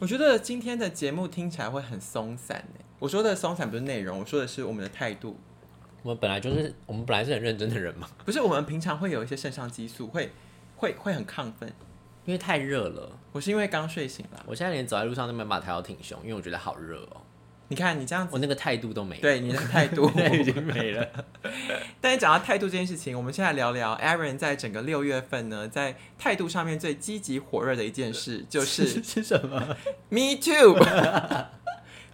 我觉得今天的节目听起来会很松散诶。我说的松散不是内容，我说的是我们的态度。我们本来就是，我们本来是很认真的人嘛，不是我们平常会有一些肾上激素，会会会很亢奋。因为太热了。我是因为刚睡醒了。我现在连走在路上都没有办法抬头挺胸，因为我觉得好热哦。你看你这样子，我那个态度都没了。对你的态度 已经没了。但是讲到态度这件事情，我们现在聊聊 Aaron 在整个六月份呢，在态度上面最积极火热的一件事，就是 是什么？Me too，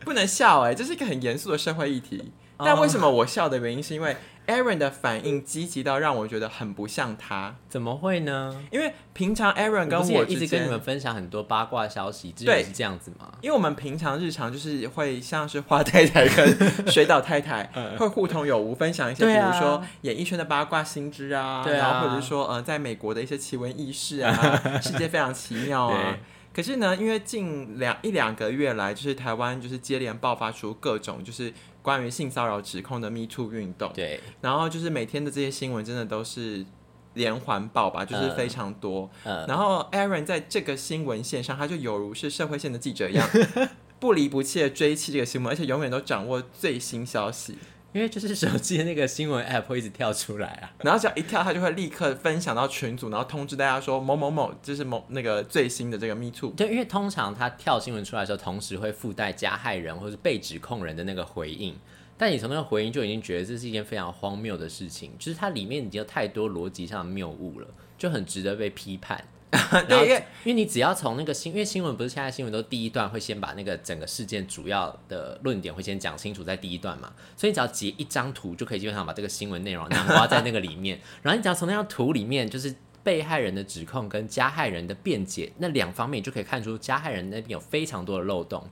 不能笑哎、这是一个很严肃的社会议题。哦但为什么我笑的原因，是因为 Aaron 的反应积极到让我觉得很不像他。怎么会呢？因为平常 Aaron 跟我一直跟你们分享很多八卦消息，之对前是这样子吗？因为我们平常日常就是会像是花太太跟 水岛太太会互通有无，分享一些比如说演艺圈的八卦新知啊，对啊然后或者是说呃在美国的一些奇闻异事啊，世界非常奇妙啊。可是呢，因为近两一两个月来，就是台湾就是接连爆发出各种就是关于性骚扰指控的 Me Too 运动，对，然后就是每天的这些新闻真的都是连环爆吧，就是嗯非常多。嗯，然后 Aaron 在这个新闻线上，他就犹如是社会线的记者一样，不离不弃的追击这个新闻，而且永远都掌握最新消息。因为就是手机的那个新闻 app 会一直跳出来啊。然后只要一跳，他就会立刻分享到群组，然后通知大家说某某某就是某那个最新的这个 Me Too。对，因为通常他跳新闻出来的时候，同时会附带加害人或是被指控人的那个回应。但你从那个回应就已经觉得这是一件非常荒谬的事情，就是它里面已经有太多逻辑上的谬误了，就很值得被批判。然后对，因为因为你只要从那个新，因为新闻不是现在新闻都第一段会先把那个整个事件主要的论点会先讲清楚在第一段嘛，所以你只要截一张图就可以基本上把这个新闻内容 囊括在那个里面，然后你只要从那张图里面就是。被害人的指控跟加害人的辩解那两方面，就可以看出加害人那边有非常多的漏洞。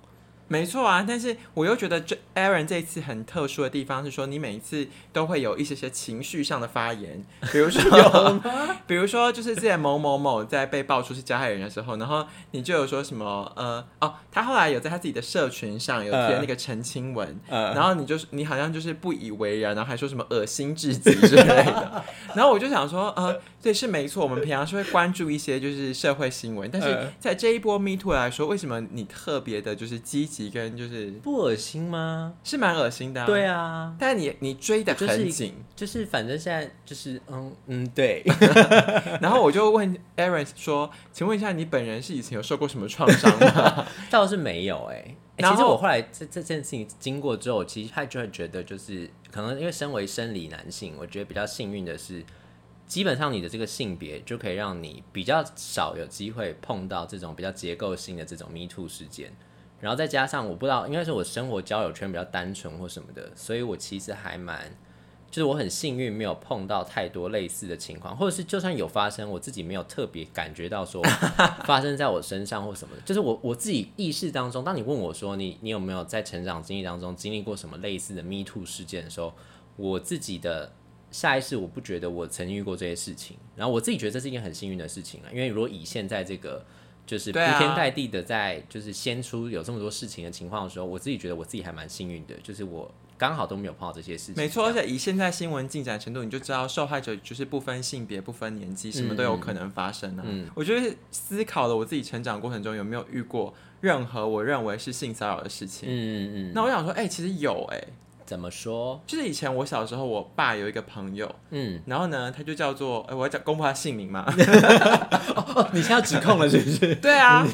没错啊，但是我又觉得这 Aaron 这一次很特殊的地方是说，你每一次都会有一些些情绪上的发言，比如说 比如说就是之前某某某在被爆出是加害人的时候，然后你就有说什么呃哦，他后来有在他自己的社群上有贴那个澄清文，呃，然后你就是你好像就是不以为然，然后还说什么恶心至极之类的，然后我就想说，呃，对，是没错，我们平常是会关注一些就是社会新闻，但是嗯在这一波 Me Too 来说，为什么你特别的就是积极跟就是不恶心吗？是蛮恶心的、啊，对，啊，但你你追的就是很紧，就是反正现在就是嗯嗯对，然后我就问 Aaron 说，请问一下，你本人是以前有受过什么创伤吗？倒是没有哎、其实我后来这这件事情经过之后，其实他就会觉得，就是可能因为身为生理男性，我觉得比较幸运的是，基本上你的这个性别就可以让你比较少有机会碰到这种比较结构性的这种 Me Too 事件。然后再加上我不知道，应该是我生活交友圈比较单纯或什么的，所以我其实还蛮，就是我很幸运没有碰到太多类似的情况，或者是就算有发生，我自己没有特别感觉到说 发生在我身上或什么的。就是我我自己意识当中，当你问我说你你有没有在成长经历当中经历过什么类似的 Me Too 事件的时候，我自己的下意识我不觉得我曾经遇过这些事情，然后我自己觉得这是一件很幸运的事情啊，因为如果以现在这个。就是铺天盖地的在就是先出有这么多事情的情况的时候，我自己觉得我自己还蛮幸运的，就是我刚好都没有碰到这些事情。没错，而且以现在新闻进展程度，你就知道受害者就是不分性别、不分年纪，什么都有可能发生啊。嗯我觉得思考了我自己成长过程中有没有遇过任何我认为是性骚扰的事情。嗯嗯嗯，那我想说，哎、其实有哎、怎么说？就是以前我小时候，我爸有一个朋友，嗯，然后呢，他就叫做，哎、我要讲公布他姓名嘛？哦，你现在要指控了是不是？对啊，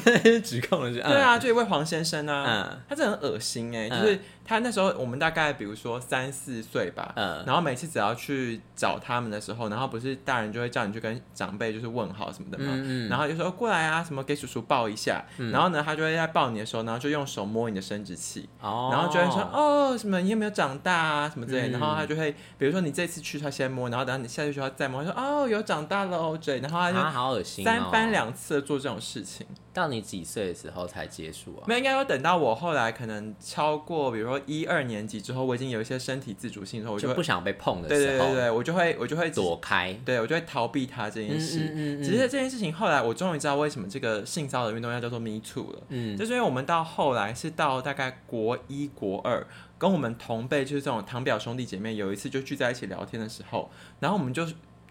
指控了是？对啊，就一位黄先生啊，嗯。他真的很恶心哎、嗯。就是他那时候我们大概比如说三四岁吧，嗯。然后每次只要去找他们的时候，然后不是大人就会叫你去跟长辈就是问好什么的嘛，嗯嗯。然后就说过来啊，什么给叔叔抱一下，然后呢，他就会在抱你的时候，然后就用手摸你的生殖器，哦，然后就会说哦什么你有没有长大啊什么之类然后他就会比如说你这次去他先摸，然后等到你下次去他再摸，他说哦有长大了哦这，然后他就啊，好恶心、哦，三番。两次的做这种事情。到你几岁的时候才结束啊？没有，应该要等到我后来可能超过，比如说一二年级之后，我已经有一些身体自主性的时候，我就就不想被碰的时候，对对对，我就会我就会躲开。对我就会逃避他这件事。嗯嗯嗯只是这件事情后来我终于知道为什么这个性骚扰运动要叫做 Me Too 了，嗯就是因为我们到后来是到大概国一国二，跟我们同辈就是这种堂表兄弟姐妹有一次就聚在一起聊天的时候，然后我们就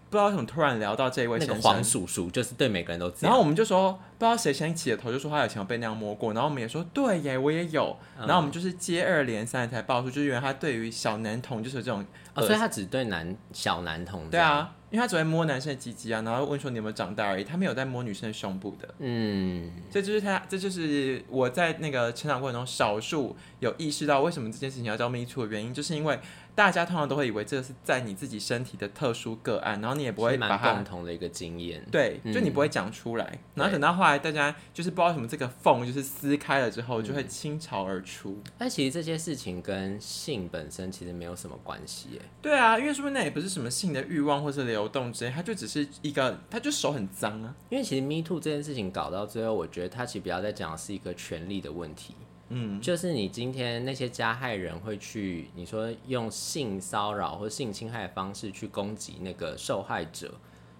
不知道为什么突然聊到这一位那个先生，黄叔叔就是对每个人都这样。然后我们就说，不知道谁先起的头，就说他以前有被那样摸过，然后我们也说对耶，我也有，嗯。然后我们就是接二连三才爆出，就是原来他对于小男童就是有这种，哦，所以他只对男小男童。对，啊，因为他只会摸男生的鸡鸡啊，然后问说你有没有长大而已，他没有在摸女生的胸部的，嗯，这就是他，这就是我在那个成长过程中少数有意识到为什么这件事情要叫 me too 的原因，就是因为大家通常都会以为这个是在你自己身体的特殊个案，然后你也不会蛮把它共同的一个经验。对，嗯就你不会讲出来，然后等到后来大家就是不知道为什么这个缝就是撕开了之后，嗯就会倾巢而出。但其实这些事情跟性本身其实没有什么关系耶。对啊，因为说不定那也不是什么性的欲望或是流动之类，它就只是一个，它就手很脏啊。因为其实 Me Too 这件事情搞到最后，我觉得它其实比较在讲的是一个权利的问题。嗯，就是你今天那些加害人会去，你说用性骚扰或性侵害的方式去攻击那个受害者，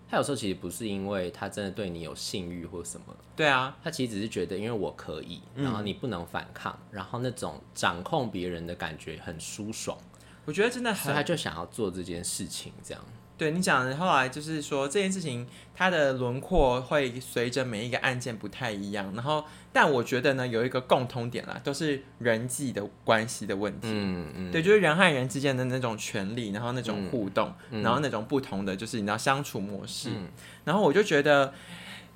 他有时候其实不是因为他真的对你有性欲或什么，对啊，他其实只是觉得因为我可以，然后你不能反抗，然后那种掌控别人的感觉很舒爽，我觉得真的很所以他就想要做这件事情，这样。对你讲的。后来就是说这件事情，它的轮廓会随着每一个案件不太一样。然后，但我觉得呢，有一个共通点啦，都是人际的关系的问题。嗯嗯，对，就是人和人之间的那种权利，然后那种嗯互动，嗯然后那种不同的就是你知道相处模式。嗯然后我就觉得，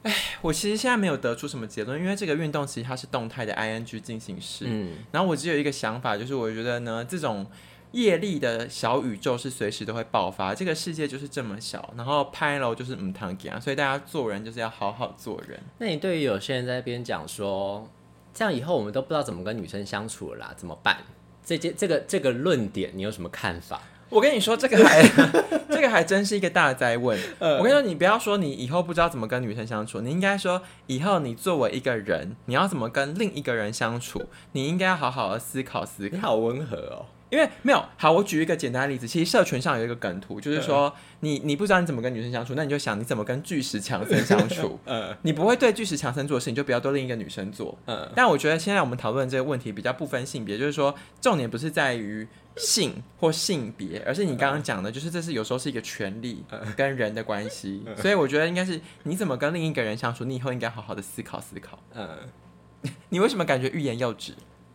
哎，我其实现在没有得出什么结论，因为这个运动其实它是动态的 ing 进行式。嗯然后我只有一个想法，就是我觉得呢，这种业力的小宇宙是随时都会爆发，这个世界就是这么小，然后拍楼就是唔堂给啊，所以大家做人就是要好好做人。那你对于有些人在那边讲说，这样以后我们都不知道怎么跟女生相处了啦，怎么办？这件这个这个论点，你有什么看法？我跟你说，这个还 这个还真是一个大灾问。我跟你说，你不要说你以后不知道怎么跟女生相处，你应该说以后你作为一个人，你要怎么跟另一个人相处，你应该要好好的思考思考。你好温和哦。因为没有好，我举一个简单的例子，其实社群上有一个梗图，就是说你你不知道你怎么跟女生相处，那你就想你怎么跟巨石强森相处。嗯你不会对巨石强森做的事情，就不要对另一个女生做。嗯但我觉得现在我们讨论这个问题比较不分性别，就是说重点不是在于性或性别，而是你刚刚讲的，就是这是有时候是一个权利跟人的关系。所以我觉得应该是你怎么跟另一个人相处，你以后应该好好的思考思考。嗯，你为什么感觉欲言又止？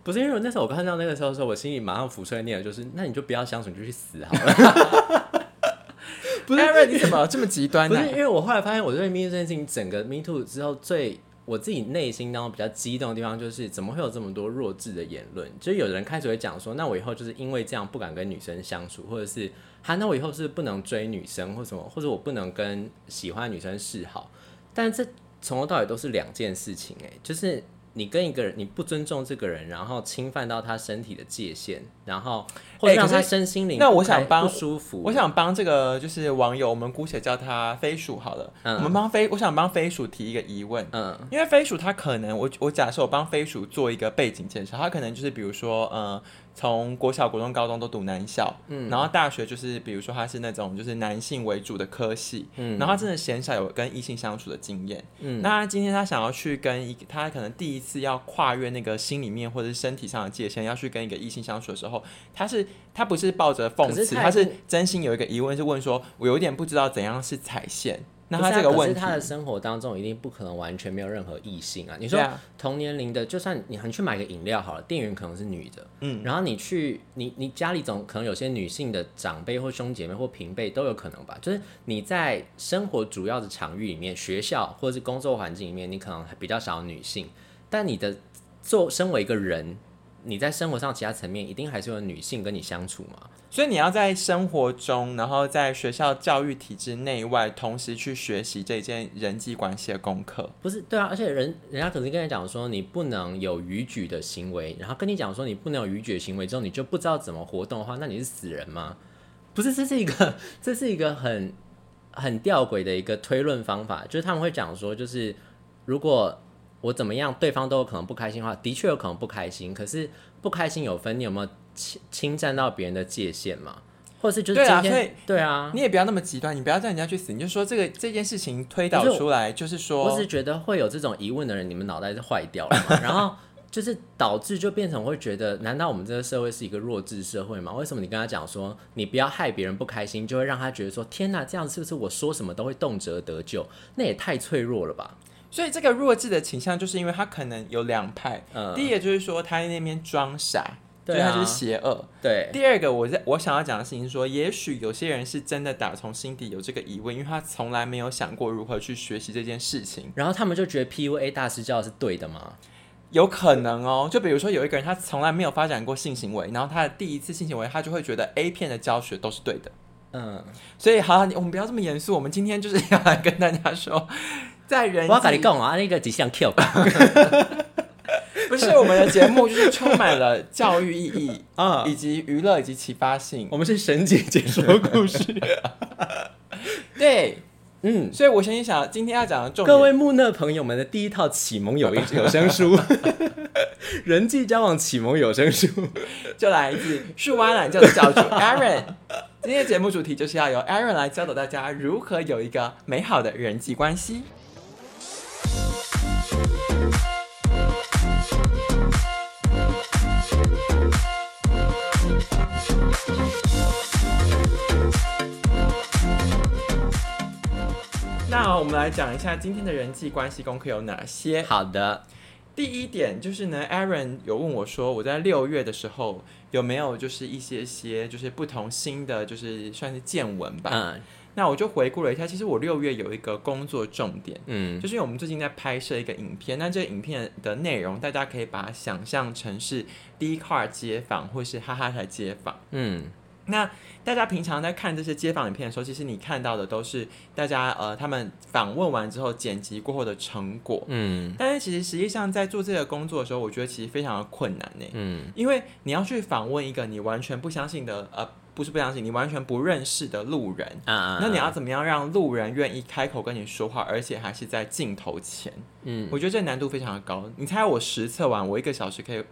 不是因为那时候我看到那个时候的时候，我心里马上浮出来念的就是，那你就不要相处，你就去死好了。不是 Aaron，你怎么这么极端呢、不是因为我后来发现，我对 Me Too 这件事情，整个 Me Too 之后最。我自己内心当中比较激动的地方，就是怎么会有这么多弱智的言论？就是有人开始会讲说，那我以后就是因为这样不敢跟女生相处，或者是，哈，那我以后是不能追女生，或什么，或者我不能跟喜欢的女生示好。但这从头到尾都是两件事情，哎，就是你跟一个人，你不尊重这个人，然后侵犯到他身体的界限，然后或者哎可是让他身心灵那我想帮不舒服，我想帮这个就是网友，我们姑且叫他飞鼠好了。嗯。我们帮飞，我想帮飞鼠提一个疑问，嗯。因为飞鼠他可能，我我假设我帮飞鼠做一个背景介绍，他可能就是比如说，呃，从国小、国中、高中都读男校，嗯。然后大学就是比如说他是那种就是男性为主的科系，嗯。然后他真的鲜少有跟异性相处的经验。嗯。那他今天他想要去跟一，他可能第一次要跨越那个心里面或者是身体上的界限，要去跟一个异性相处的时候，他是他不是抱着讽刺，他是真心有一个疑问，是问说，我有点不知道怎样是踩线。那他这个问题，可是他的生活当中一定不可能完全没有任何异性啊。你说同年龄的，就算你你去买个饮料好了，店员可能是女的，嗯，然后你去你你家里总可能有些女性的长辈或兄姐妹或平辈都有可能吧。就是你在生活主要的场域里面，学校或者是工作环境里面，你可能比较少女性，但你的做身为一个人。你在生活上其他层面一定还是有女性跟你相处嘛？所以你要在生活中，然后在学校教育体制内外，同时去学习这件人际关系的功课。不是，对啊，而且人人家可能跟你讲说你不能有逾矩的行为，然后跟你讲说你不能有逾矩的行为之后，你就不知道怎么活动的话，那你是死人吗？不是，这是一个 这是一个很很吊诡的一个推论方法，就是他们会讲说，就是如果我怎么样，对方都有可能不开心的话，的确有可能不开心，可是不开心有分，你有没有侵侵占到别人的界限嘛？或者是就是对今天啊所以对啊，你也不要那么极端，你不要叫人家去死，你就说这个这件事情推导出来，就是说，我只是觉得会有这种疑问的人，你们脑袋是坏掉了嘛？然后就是导致就变成会觉得，难道我们这个社会是一个弱智社会吗？为什么你跟他讲说你不要害别人不开心，就会让他觉得说天哪，这样是不是我说什么都会动辄得救？那也太脆弱了吧？所以这个弱智的倾向，就是因为他可能有两派。嗯第一个就是说他在那边装傻，就对他就是邪恶。对，第二个，我在我想要讲的事情是说，也许有些人是真的打从心底有这个疑问，因为他从来没有想过如何去学习这件事情。然后他们就觉得 PUA 大师教的是对的吗？有可能哦，就比如说有一个人他从来没有发展过性行为，然后他的第一次性行为，他就会觉得 A 片的教学都是对的。嗯，所以好，我们不要这么严肃，我们今天就是要来跟大家说，在人我要跟你际讲啊，那个只想 Q 不是我们的节目，就是充满了教育意义 啊以及娱乐以及启发性。我们是神姐姐说故事。对，嗯，所以我先想今天要讲的重点，各位木讷朋友们的第一套启蒙有有声书，人际交往启蒙有声书。就来自树蛙懒教的教主 Aaron。今天的节目主题就是要由 Aaron 来教导大家如何有一个美好的人际关系。那我们来讲一下今天的人际关系功课有哪些。好的，第一点就是呢，Aaron 有问我说，我在六月的时候有没有就是一些些就是不同新的就是算是见闻吧。嗯那我就回顾了一下，其实我六月有一个工作重点，嗯就是因为我们最近在拍摄一个影片，那这个影片的内容大家可以把它想象成是 D car 街访或是哈哈台街访。嗯那大家平常在看这些街访影片的时候，其实你看到的都是大家呃他们访问完之后剪辑过后的成果。嗯但是其实实际上在做这个工作的时候，我觉得其实非常的困难呢，嗯因为你要去访问一个你完全不相信的呃不是不相信，你完全不认识的路人。啊啊，那你要怎么样让路人愿意开口跟你说话，而且还是在镜头前？嗯我觉得这难度非常的高。你猜我实测完，我一个小时可以，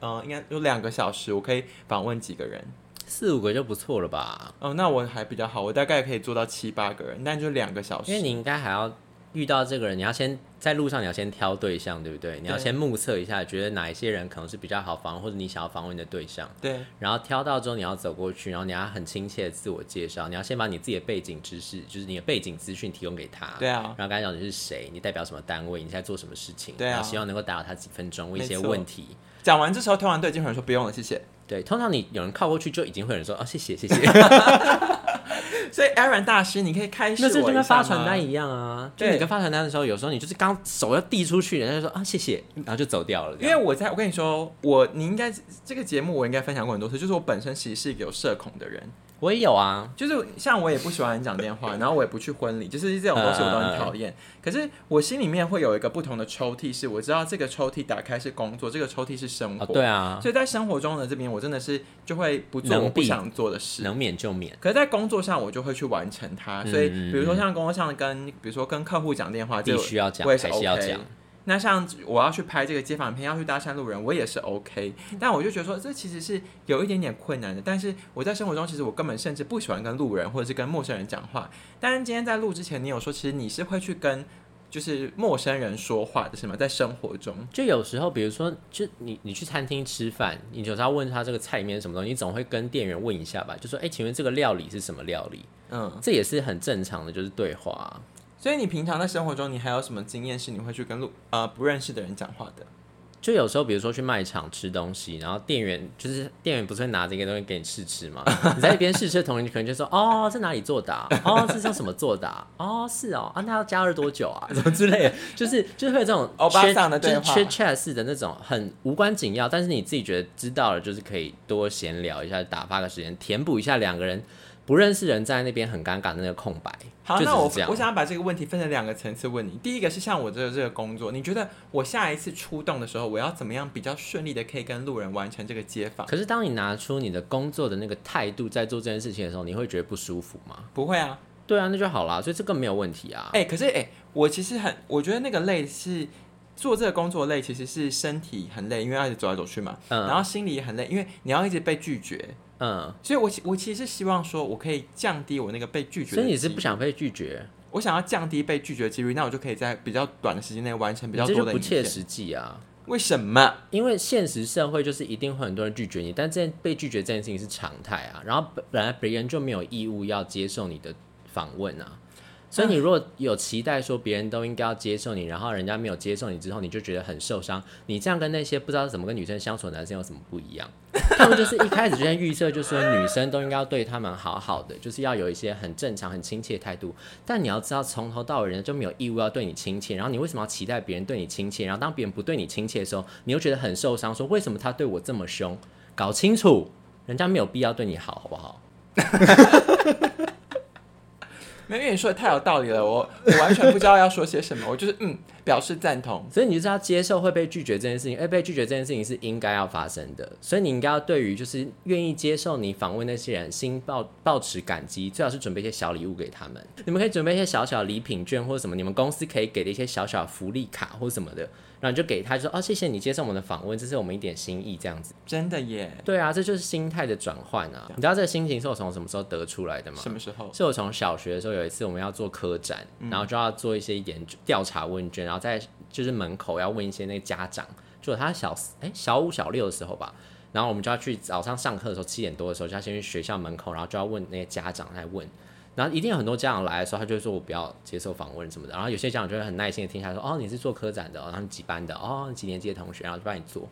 呃，应该有两个小时，我可以访问几个人？四五个就不错了吧？哦、那我还比较好，我大概可以做到七八个人，但就两个小时。因为你应该还要遇到这个人，你要先在路上，你要先挑对象，对不对？你要先目测一下，觉得哪一些人可能是比较好访问，或者你想要访问的对象。对然后挑到之后，你要走过去，然后你要很亲切的自我介绍，你要先把你自己的背景知识，就是你的背景资讯提供给他。对啊，然后跟他讲你是谁，你代表什么单位，你在做什么事情，对啊然后希望能够打扰他几分钟，问一些问题。讲完这时候，通常对经纪人说不用了，谢谢。对，通常你有人靠过去，就已经会有人说哦，谢谢谢谢，所以 Aaron 大师，你可以开始那这就跟发传单一一样啊。就你跟发传单的时候，有时候你就是刚手要递出去，人家就说啊谢谢，然后就走掉了。因为我在我跟你说，我你应该这个节目我应该分享过很多次，就是我本身其实是一个有社恐的人，我也有啊，就是像我也不喜欢人讲电话，然后我也不去婚礼，就是这种东西我都很讨厌。可是我心里面会有一个不同的抽屉，是我知道这个抽屉打开是工作，这个抽屉是生活。哦对啊，所以在生活中的这边，我真的是就会不做我不想做的事。能免就免。可是，在工作上，我就会去完成它。所以，嗯比如说像工作上跟，比如说跟客户讲电话，这必个须要讲我也是还是要 OK 讲。那像我要去拍这个街访片，要去搭讪路人，我也是 OK。但我就觉得说，这其实是有一点点困难的。但是我在生活中，其实我根本甚至不喜欢跟路人或者是跟陌生人讲话。但是今天在录之前，你有说，其实你是会去跟就是陌生人说话的，是吗？在生活中，就有时候，比如说，就你你去餐厅吃饭，你有时候要问他这个菜里面是什么东西，你总会跟店员问一下吧，就说，哎、请问这个料理是什么料理？嗯。这也是很正常的，就是对话啊、所以你平常在生活中，你还有什么经验是你会去跟路呃不认识的人讲话的？就有时候，比如说去卖场吃东西，然后店员就是店员不是会拿着一个东西给你试吃吗？你在一边试吃的同时，你可能就说：“哦，这哪里做的、啊？哦，这是用什么做的、啊？哦，是哦，啊，那要加热多久啊？什么之类的，就是就是会有这种欧巴桑的对话就是 chat 式的那种很无关紧要，但是你自己觉得知道了，就是可以多闲聊一下，打发个时间，填补一下两个人不认识人站在那边很尴尬的那个空白。好，就那我我想要把这个问题分成两个层次问你。第一个是像我这个这个工作，你觉得我下一次出动的时候，我要怎么样比较顺利的可以跟路人完成这个接访？可是当你拿出你的工作的那个态度在做这件事情的时候，你会觉得不舒服吗？不会啊，对啊，那就好啦，所以这个没有问题啊。哎、可是哎、我其实很，我觉得那个累是做这个工作累，其实是身体很累，因为要一直走来走去嘛，嗯然后心里也很累，因为你要一直被拒绝。嗯，所以我其我其实是希望说，我可以降低我那个被拒绝的。所以你是不？想被拒绝，我想要降低被拒绝的几率，那我就可以在比较短的时间内完成比较多的不。切实际啊。为什么？因为现实社会就是一定会很多人拒绝你，但这件被拒绝这件事情是常态啊。然后本本来别人就没有义务要接受你的访问啊，所以你如果有期待说别人都应该要接受你，然后人家没有接受你之后，你就觉得很受伤。你这样跟那些不知道怎么跟女生相处的男生有什么不一样？他们就是一开始就先预设，就说女生都应该要对他们好好的，就是要有一些很正常、很亲切的态度。但你要知道，从头到尾人家就没有义务要对你亲切，然后你为什么要期待别人对你亲切？然后当别人不对你亲切的时候，你又觉得很受伤，说为什么他对我这么凶？搞清楚，人家没有必要对你好，好不好？没有，因为你说的太有道理了，我我完全不知道要说些什么，我就是嗯表示赞同。所以你就知道接受会被拒绝这件事情，而被拒绝这件事情是应该要发生的。所以你应该要对于就是愿意接受你访问那些人，心抱抱持感激，最好是准备一些小礼物给他们。你们可以准备一些小小礼品券或者什么，你们公司可以给的一些小小福利卡或什么的，然后你就给他，就说哦谢谢你接受我们的访问，这是我们一点心意这样子。真的耶？对啊，这就是心态的转换啊。你知道这个心情是我从什么时候得出来的吗？什么时候？是我从小学的时候有一次我们要做科展，然后就要做一些研究调查问卷，然后在就是门口要问一些那个家长，就他小哎、小五小六的时候吧，然后我们就要去早上上课的时候七点多的时候就要先去学校门口，然后就要问那些家长来问。然后一定有很多家长来的时候，他就会说我不要接受访问什么的。然后有些家长就会很耐心的听下说，哦，你是做科展的、然后几班的，哦，几年级的同学，然后就帮你做。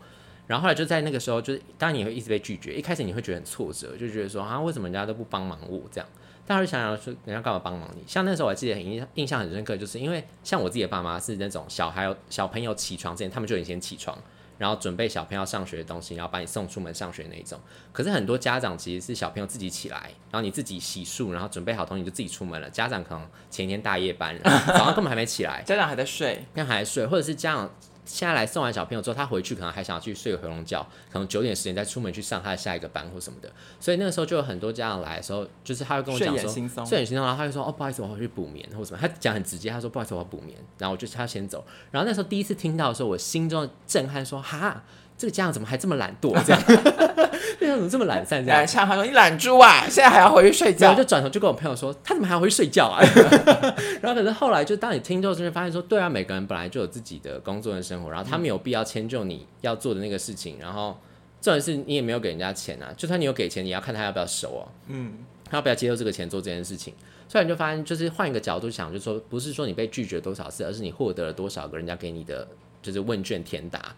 然后后来就在那个时候，就是当然你会一直被拒绝，一开始你会觉得很挫折，就觉得说啊，为什么人家都不帮忙我这样？但是想想说，人家干嘛帮忙你？像那时候我还记得很印印象很深刻，就是因为像我自己的爸妈是那种小孩小朋友起床之前，他们就已经先起床，然后准备小朋友上学的东西，然后把你送出门上学那一种。可是很多家长其实是小朋友自己起来，然后你自己洗漱，然后准备好东西就自己出门了。家长可能前一天大夜班，然后早上根本还没起来，家长还在睡，那还在睡，或者是家长现在来送完小朋友之后，他回去可能还想要去睡个回笼觉，可能九点十点再出门去上他的下一个班或什么的。所以那个时候就有很多家长来的时候，就是他会跟我讲说，睡眼惺忪然后他就说哦不好意思，我回去补眠或什么，他讲很直接，他说不好意思，我要补眠，然后我就他先走。然后那时候第一次听到的时候，我心中的震撼说哈。这个家长怎么还这么懒惰？这样，这样怎么这么懒散？这样来，呛他说你懒猪啊，现在还要回去睡觉然后。就转头就跟我朋友说，他怎么还要回去睡觉啊？然后可是后来就当你听之后，就会发现说，对啊，每个人本来就有自己的工作跟生活，然后他没有必要迁就你要做的那个事情，然后重点是你也没有给人家钱啊，就算你有给钱，你要看他要不要收哦、嗯，他要不要接受这个钱做这件事情。所以你就发现，就是换一个角度想，就是说不是说你被拒绝多少次，而是你获得了多少个人家给你的就是问卷填答。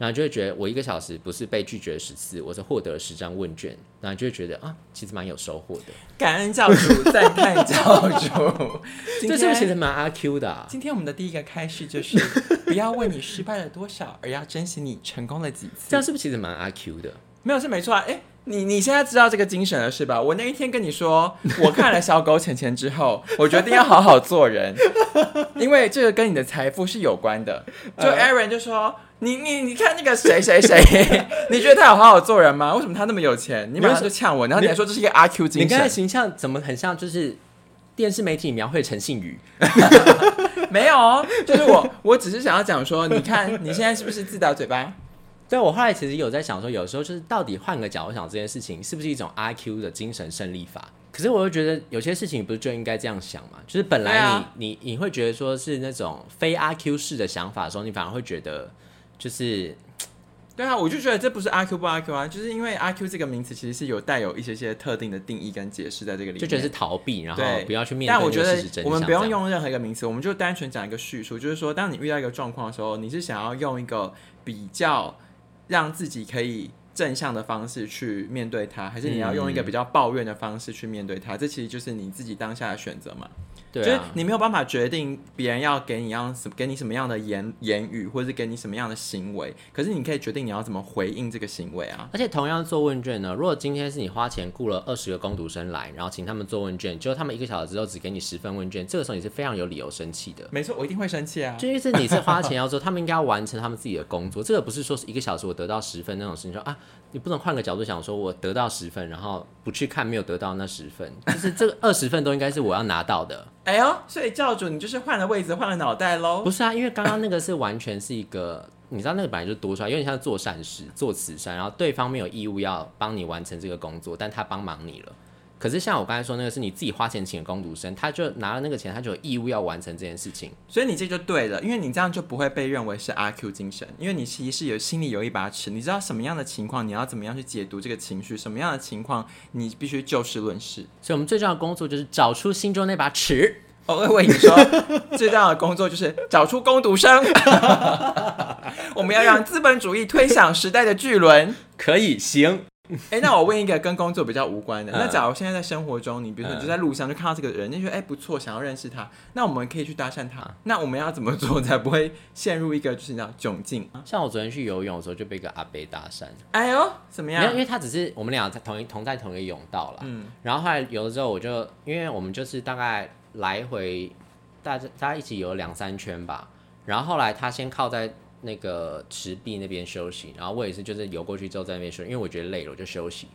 然后就会觉得我一个小时不是被拒绝十次，我是获得了十张问卷，然后就会觉得啊，其实蛮有收获的。感恩教主，赞叹教主。今这是不是其天实蛮阿 Q 的、啊？今天我们的第一个开始就是，不要问你失败了多少，而要珍惜你成功了几次这。样是不是其实蛮阿 Q 的？没有是没错啊，哎、你你现在知道这个精神了是吧？我那一天跟你说，我看了小狗钱钱之后，我决定要好好做人，因为这个跟你的财富是有关的。就呃 Aaron 就说，你你你看那个谁谁谁，你觉得他有好好做人吗？为什么他那么有钱？你马上就呛我，然后你还说这是一个阿 Q 精神你刚才神？形象怎么很像就是电视媒体描绘陈信宇？没有哦，就是我，我只是想要讲说，你看你现在是不是自打嘴巴？对我后来其实有在想说，有时候就是到底换个角度想这件事情是不是一种阿 Q 的精神胜利法？可是我又觉得有些事情不是就应该这样想嘛？就是本来你、啊你你会觉得说是那种非阿 Q 式的想法的时候，你反而会觉得就是 对啊，我就觉得这不是阿 Q 不阿 Q 啊，就是因为阿 Q 这个名词其实是有带有一些些特定的定义跟解释在这个里面，就觉得是逃避，然后不要去面对那但我觉得。我们不用用任何一个名词，我们就单纯讲一个叙述，就是说，当你遇到一个状况的时候，你是想要用一个比较让自己可以正向的方式去面对它，还是你要用一个比较抱怨的方式去面对它？这其实就是你自己当下的选择嘛。就是你没有办法决定别人要给你样什给你什么样的言言语，或者是给你什么样的行为，可是你可以决定你要怎么回应这个行为啊。而且同样做问卷呢，如果今天是你花钱雇了二十个工读生来，然后请他们做问卷，结果他们一个小时之后只给你十份问卷，这个时候你是非常有理由生气的。没错，我一定会生气啊。就因为是你是花钱要做，他们应该要完成他们自己的工作。这个不是说是一个小时我得到十分那种事情，说啊，你不能换个角度想，说我得到十分，然后不去看没有得到那十分，就是这个二十分都应该是我要拿到的。哎呦，所以教主你就是换了位置，换了脑袋喽不。是啊，因为刚刚那个是完全是一个，你知道那个本来就多出来，有点像做善事、做慈善，然后对方没有义务要帮你完成这个工作，但他帮忙你了。可是像我刚才说那个是你自己花钱请的工读生，他就拿了那个钱，他就有义务要完成这件事情。所以你这就对了，因为你这样就不会被认为是阿 Q 精神，因为你其实有心里有一把尺，你知道什么样的情况你要怎么样去解读这个情绪，什么样的情况你必须就事论事。所以我们最重要的工作就是找出心中那把尺。哦，我跟你说，最重要的工作就是找出攻读生。我们要让资本主义推向时代的巨轮。可以，行。哎、那我问一个跟工作比较无关的，嗯那假如现在在生活中，你比如说嗯你就在路上就看到这个人，你觉得哎、不错，想要认识他，那我们可以去搭讪他。那我们要怎么做才不会陷入一个就是你知道窘境？像我昨天去游泳的时候就被一个阿伯搭讪，哎呦，怎么没有，因？为他只是我们俩在同一同在同一个泳道了。嗯，然后后来游了之后，我就因为我们就是大概来回大家大家一起游了两三圈吧。然后后来他先靠在那个池壁那边休息，然后我也是就是游过去之后在那边休息，因为我觉得累了我就休息。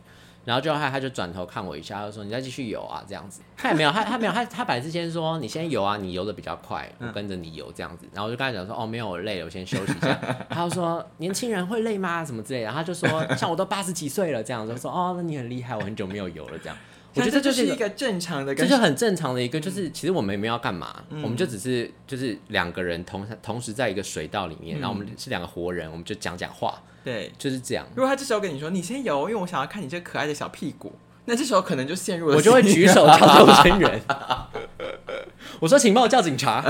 然后就后他他就转头看我一下，他就说：“你再继续游啊，这样子。”他也没有，他他没有，他他本来是先说：“你先游啊，你游的比较快，我跟着你游这样子。”然后我就跟他讲说：“哦，没有，我累了，我先休息一下。”他就说：“年轻人会累吗？什么之类的。”他就说：“像我都八十几岁了，这样子。”就说：“哦，那你很厉害，我很久没有游了。”这样，我觉得这这就是一个，正常的跟这就很正常的一个，就是其实我们也没有要干嘛，我们就只是就是两个人同同时在一个水道里面，然后我们是两个活人，我们就讲讲话，对。就是这样。如果他这时候跟你说你先游，因为我想要看你这可爱的小屁股，那这时候可能就陷入了我就会举手 叫救生员。我说，请帮我叫警察。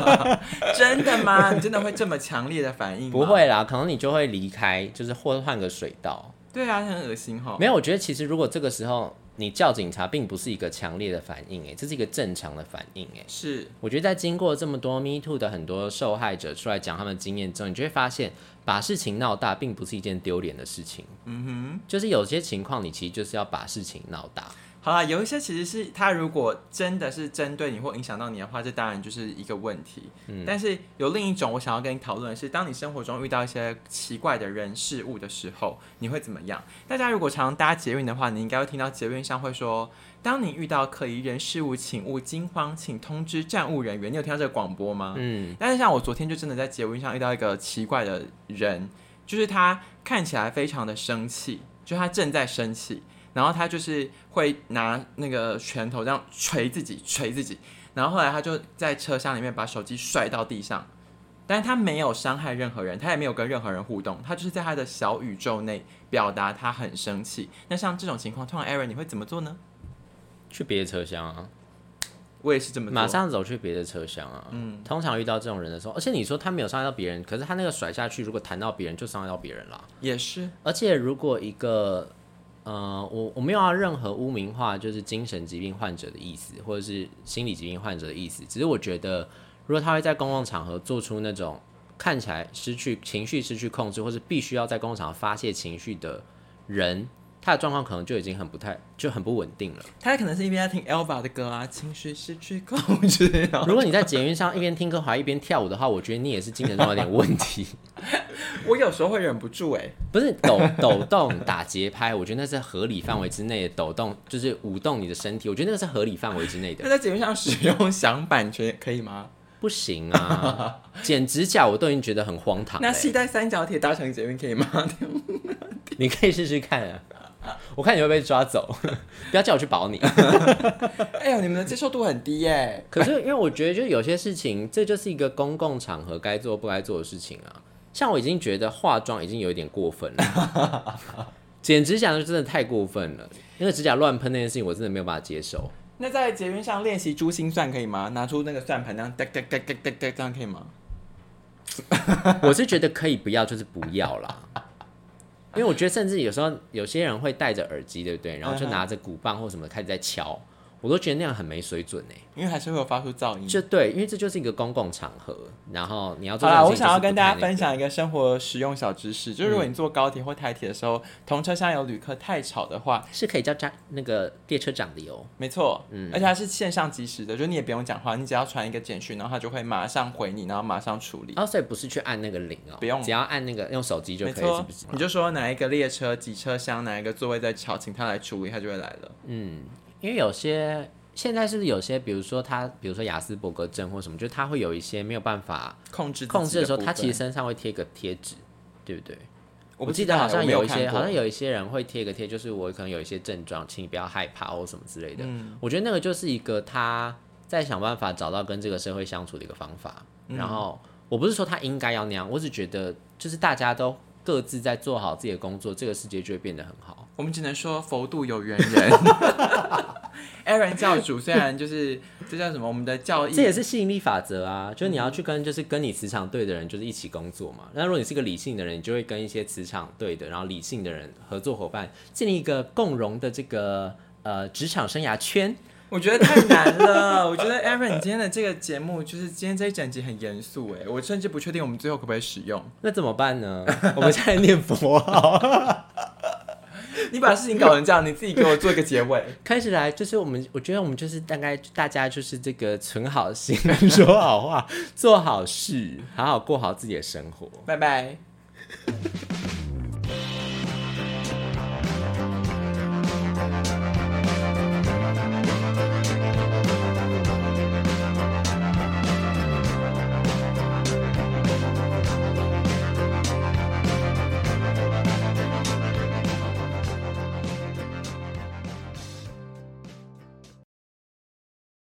真的吗？你真的会这么强烈的反应？不。会啦，可能你就会离开，就是或换个水道。对啊，很恶心哈。没有，我觉得其实如果这个时候你叫警察，并不是一个强烈的反应，诶，这是一个正常的反应，诶。是我觉得在经过这么多 Me Too 的很多受害者出来讲他们的经验之后，你就会发现，把事情闹大并不是一件丢脸的事情。嗯哼，就是有些情况你其实就是要把事情闹大。好啦，有一些其实是他如果真的是针对你或影响到你的话，这当然就是一个问题。嗯但是有另一种我想要跟你讨论的是，当你生活中遇到一些奇怪的人事物的时候，你会怎么样？大家如果常常搭捷运的话，你应该会听到捷运上会说：“当你遇到可疑人事物，请勿惊慌，请通知站务人员。”你有听到这个广播吗？嗯，但是像我昨天就真的在捷运上遇到一个奇怪的人，就是他看起来非常的生气，就他正在生气，然后他就是会拿那个拳头这样捶自己，捶自己，然后后来他就在车厢里面把手机摔到地上，但是他没有伤害任何人，他也没有跟任何人互动，他就是在他的小宇宙内表达他很生气。那像这种情况，通常 Aaron 你会怎么做呢？去别的车厢啊，我也是这么做马上走去别的车厢啊。嗯，通常遇到这种人的时候，而且你说他没有伤害到别人，可是他那个甩下去，如果弹到别人，就伤害到别人了。也是，而且如果一个呃，我我没有要任何污名化，就是精神疾病患者的意思，或者是心理疾病患者的意思，只是我觉得，如果他会在公共场合做出那种看起来失去情绪、失去控制，或是必须要在公共场合发泄情绪的人，他的状况可能就已经很不太就很不稳定了。他可能是一边在听 Elva 的歌啊，情绪失去控制，如果你在捷运上一边听歌还一边跳舞的话，我觉得你也是精神上有点问题。我有时候会忍不住哎、不是抖抖动打节拍，我觉得那是合理范围之内的抖动，就是舞动你的身体，我觉得那个是合理范围之内的他。在节目上使用响板权可以吗？不行啊，剪指甲我都已经觉得很荒唐欸。那系带三角铁搭成捷运可以吗？你可以试试看啊，我看你会被抓走，不要叫我去保你。哎呦，你们的接受度很低耶、可是因为我觉得，就有些事情，这就是一个公共场合该做不该做的事情啊。像我已经觉得化妆已经有一点过分了，剪指甲就真的太过分了。那个指甲乱喷那件事情，我真的没有办法接受。那在捷运上练习珠心算可以吗？拿出那个算盘，这样哒哒哒哒哒哒，这样可以吗？我是觉得可以不要，就是不要啦。因为我觉得，甚至有时候有些人会戴着耳机，对不对？然后就拿着鼓棒或什么开始在敲，我都觉得那样很没水准哎。因为还是会有发出噪音。就对，因为这就是一个公共场合，然后你要做好啦，我事情想要跟大家就是不太那个分享一个生活实用小知识，就是如果你坐高铁或台铁的时候，同车厢有旅客太吵的话，是可以叫站那个列车长的哟。没错，嗯而且它是线上即时的，就是你也不用讲话，你只要传一个简讯，然后它就会马上回你，然后马上处理。哦，所以不是去按那个铃哦，不用只要按那个用手机就可以，是错不是？，你就说哪一个列车几车厢，哪一个座位在吵，请他来处理，他就会来了。嗯，因为有些现在是不是有些，比如说他，比如说雅斯伯格症或什么，就是他会有一些没有办法控制控制的时候，他其实身上会贴个贴纸，对不对？我我记得好像有一些，好像有一些人会贴个贴，就是我可能有一些症状，请你不要害怕或什么之类的。嗯我觉得那个就是一个他在想办法找到跟这个社会相处的一个方法。嗯然后我不是说他应该要那样，我只觉得就是大家都各自在做好自己的工作，这个世界就会变得很好。我们只能说佛度有缘人。Aaron 教主虽然就是这叫什么，我们的教义这也是吸引力法则啊，就是你要去跟就是跟你磁场对的人，就是一起工作嘛。那如果你是个理性的人，你就会跟一些磁场对的，然后理性的人合作伙伴，建立一个共荣的这个呃职场生涯圈。我觉得太难了。我觉得 Aaron 你今天的这个节目，就是今天这一整集很严肃哎，我甚至不确定我们最后可不可以使用。那怎么办呢？我们现在念佛号，你把事情搞成这样，你自己给我做一个结尾。开始来就是我们，我觉得我们就是大概大家就是这个存好心，说好话，做好事，好好过好自己的生活。拜拜。